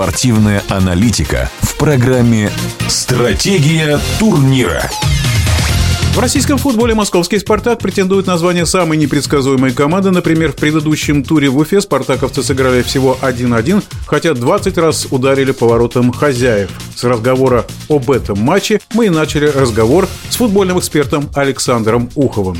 Спортивная аналитика в программе «Стратегия турнира». В российском футболе московский «Спартак» претендует на звание самой непредсказуемой команды. Например, в предыдущем туре в Уфе спартаковцы сыграли всего 1-1, хотя 20 раз ударили поворотом хозяев. С разговора об этом матче мы и начали разговор с футбольным экспертом Александром Уховым.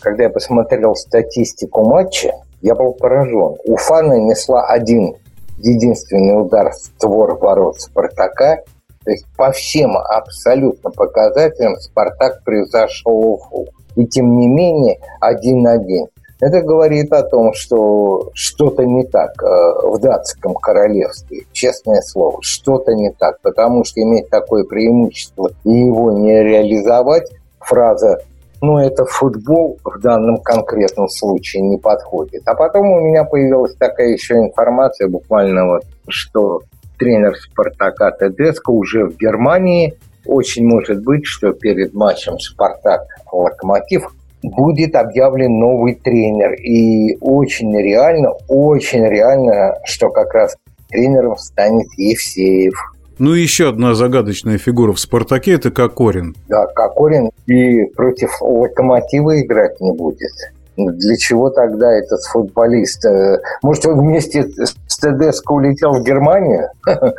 Когда я посмотрел статистику матча, я был поражен. Уфа нанесла один единственный удар в створ ворот «Спартака», то есть по всем абсолютно показателям «Спартак» превзошел Уфу. И тем не менее один-один. Это говорит о том, что что-то не так э, в датском королевстве. Честное слово, что-то не так. Потому что иметь такое преимущество и его не реализовать, фраза ну, это футбол в данном конкретном случае не подходит. А потом у меня появилась такая еще информация, буквально вот, что тренер «Спартака» Тедеско уже в Германии. Очень может быть, что перед матчем «Спартак-Локомотив» будет объявлен новый тренер. И очень реально, очень реально, что как раз тренером станет Евсеев. Ну и еще одна загадочная фигура в «Спартаке» – это Кокорин. Да, Кокорин и против «Локомотива» играть не будет. Для чего тогда этот футболист? Э, может, он вместе с ТДСК улетел в Германию?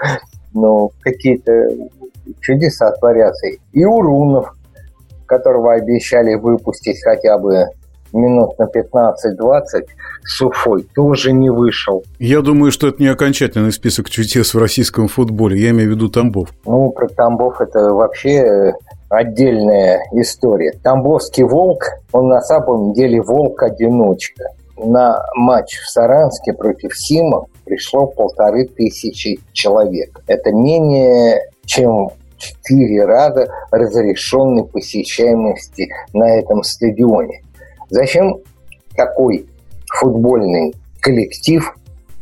Ну, какие-то чудеса творятся. И Урунов, которого обещали выпустить хотя бы минут на 15-20 с Уфой тоже не вышел. Я думаю, что это не окончательный список чудес в российском футболе. Я имею в виду Тамбов. Ну, про Тамбов это вообще отдельная история. Тамбовский волк, он на самом деле волк-одиночка. На матч в Саранске против Сима пришло полторы тысячи человек. Это менее чем четыре раза разрешенной посещаемости на этом стадионе. Зачем такой футбольный коллектив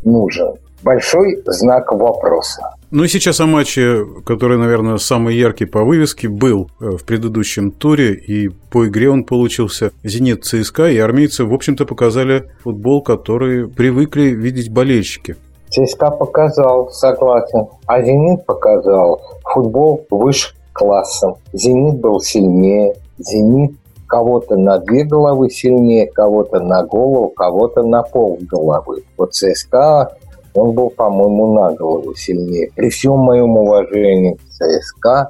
нужен? Большой знак вопроса. Ну и сейчас о матче, который, наверное, самый яркий по вывеске, был э, в предыдущем туре, и по игре он получился «Зенит ЦСКА», и армейцы, в общем-то, показали футбол, который привыкли видеть болельщики. ЦСКА показал, согласен. А «Зенит» показал футбол выше классом. «Зенит» был сильнее. «Зенит» кого-то на две головы сильнее, кого-то на голову, кого-то на пол головы. Вот ЦСКА, он был, по-моему, на голову сильнее. При всем моем уважении к ЦСКА,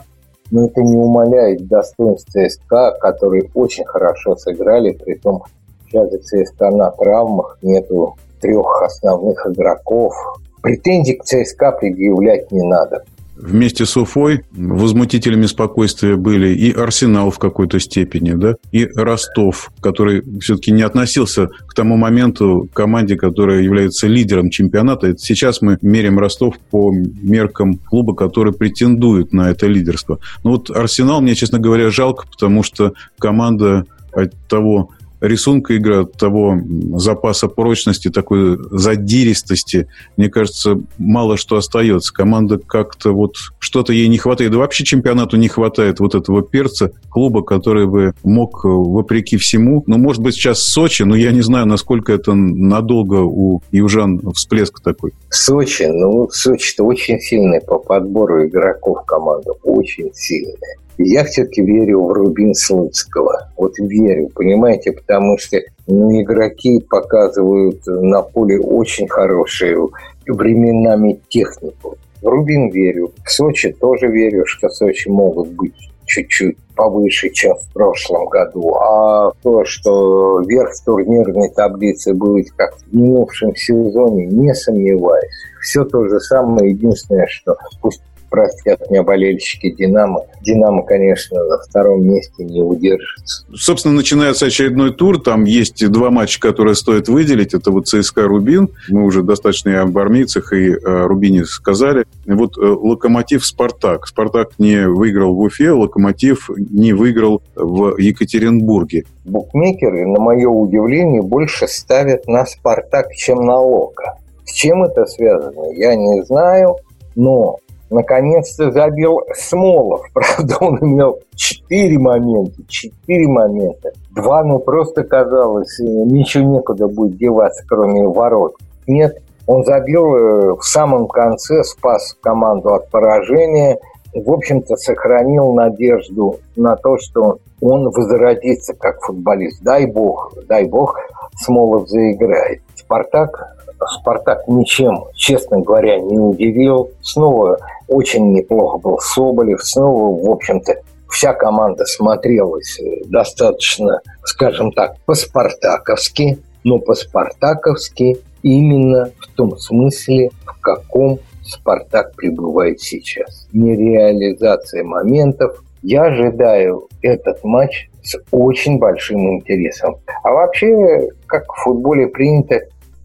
но это не умаляет достоинств ЦСКА, которые очень хорошо сыграли, при том сейчас ЦСКА на травмах, нету трех основных игроков. Претензий к ЦСКА предъявлять не надо. Вместе с Уфой возмутителями спокойствия были и Арсенал в какой-то степени, да, и Ростов, который все-таки не относился к тому моменту к команде, которая является лидером чемпионата. Сейчас мы меряем Ростов по меркам клуба, который претендует на это лидерство. Но вот Арсенал мне, честно говоря, жалко, потому что команда от того рисунка игры, от того запаса прочности, такой задиристости, мне кажется, мало что остается. Команда как-то вот что-то ей не хватает. Да вообще чемпионату не хватает вот этого перца, клуба, который бы мог, вопреки всему, ну, может быть, сейчас Сочи, но я не знаю, насколько это надолго у южан всплеск такой. Сочи, ну, Сочи-то очень сильный по подбору игроков команда, очень сильная. Я все-таки верю в Рубин Слуцкого. Вот верю, понимаете, потому что ну, игроки показывают на поле очень хорошую временами технику. В Рубин верю. В Сочи тоже верю, что Сочи могут быть чуть-чуть повыше, чем в прошлом году. А то, что верх турнирной таблицы будет как в минувшем сезоне, не сомневаюсь. Все то же самое. Единственное, что пусть простят меня болельщики «Динамо». «Динамо», конечно, на втором месте не удержится. Собственно, начинается очередной тур. Там есть два матча, которые стоит выделить. Это вот ЦСКА «Рубин». Мы уже достаточно и об армейцах и о Рубине сказали. И вот э, «Локомотив» «Спартак». «Спартак» не выиграл в Уфе, «Локомотив» не выиграл в Екатеринбурге. Букмекеры, на мое удивление, больше ставят на «Спартак», чем на «Локо». С чем это связано, я не знаю, но наконец-то забил Смолов. Правда, он имел четыре момента, четыре момента. Два, ну, просто казалось, ничего некуда будет деваться, кроме ворот. Нет, Он забил э, в самом конце, спас команду от поражения. В общем-то, сохранил надежду на то, что он возродится как футболист. Дай бог, дай бог, Смолов заиграет. Спартак Спартак ничем, честно говоря, не удивил. Снова очень неплохо был Соболев. Снова, в общем-то, вся команда смотрелась э, достаточно, скажем так, по-спартаковски, но по-спартаковски именно в том смысле, в каком Спартак пребывает сейчас. Нереализация моментов. Я ожидаю этот матч с очень большим интересом. А вообще, как в футболе принято,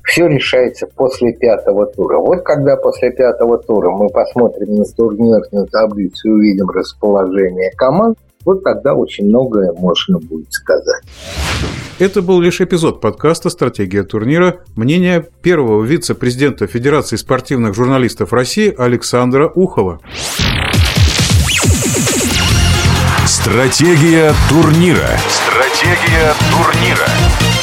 все решается после пятого тура. Вот когда после пятого тура мы посмотрим на турнирную таблицу и увидим расположение команд, вот тогда очень многое можно будет сказать. Это был лишь эпизод подкаста «Стратегия турнира». Мнение первого вице-президента Федерации спортивных журналистов России Александра Ухова. Стратегия турнира. Стратегия турнира.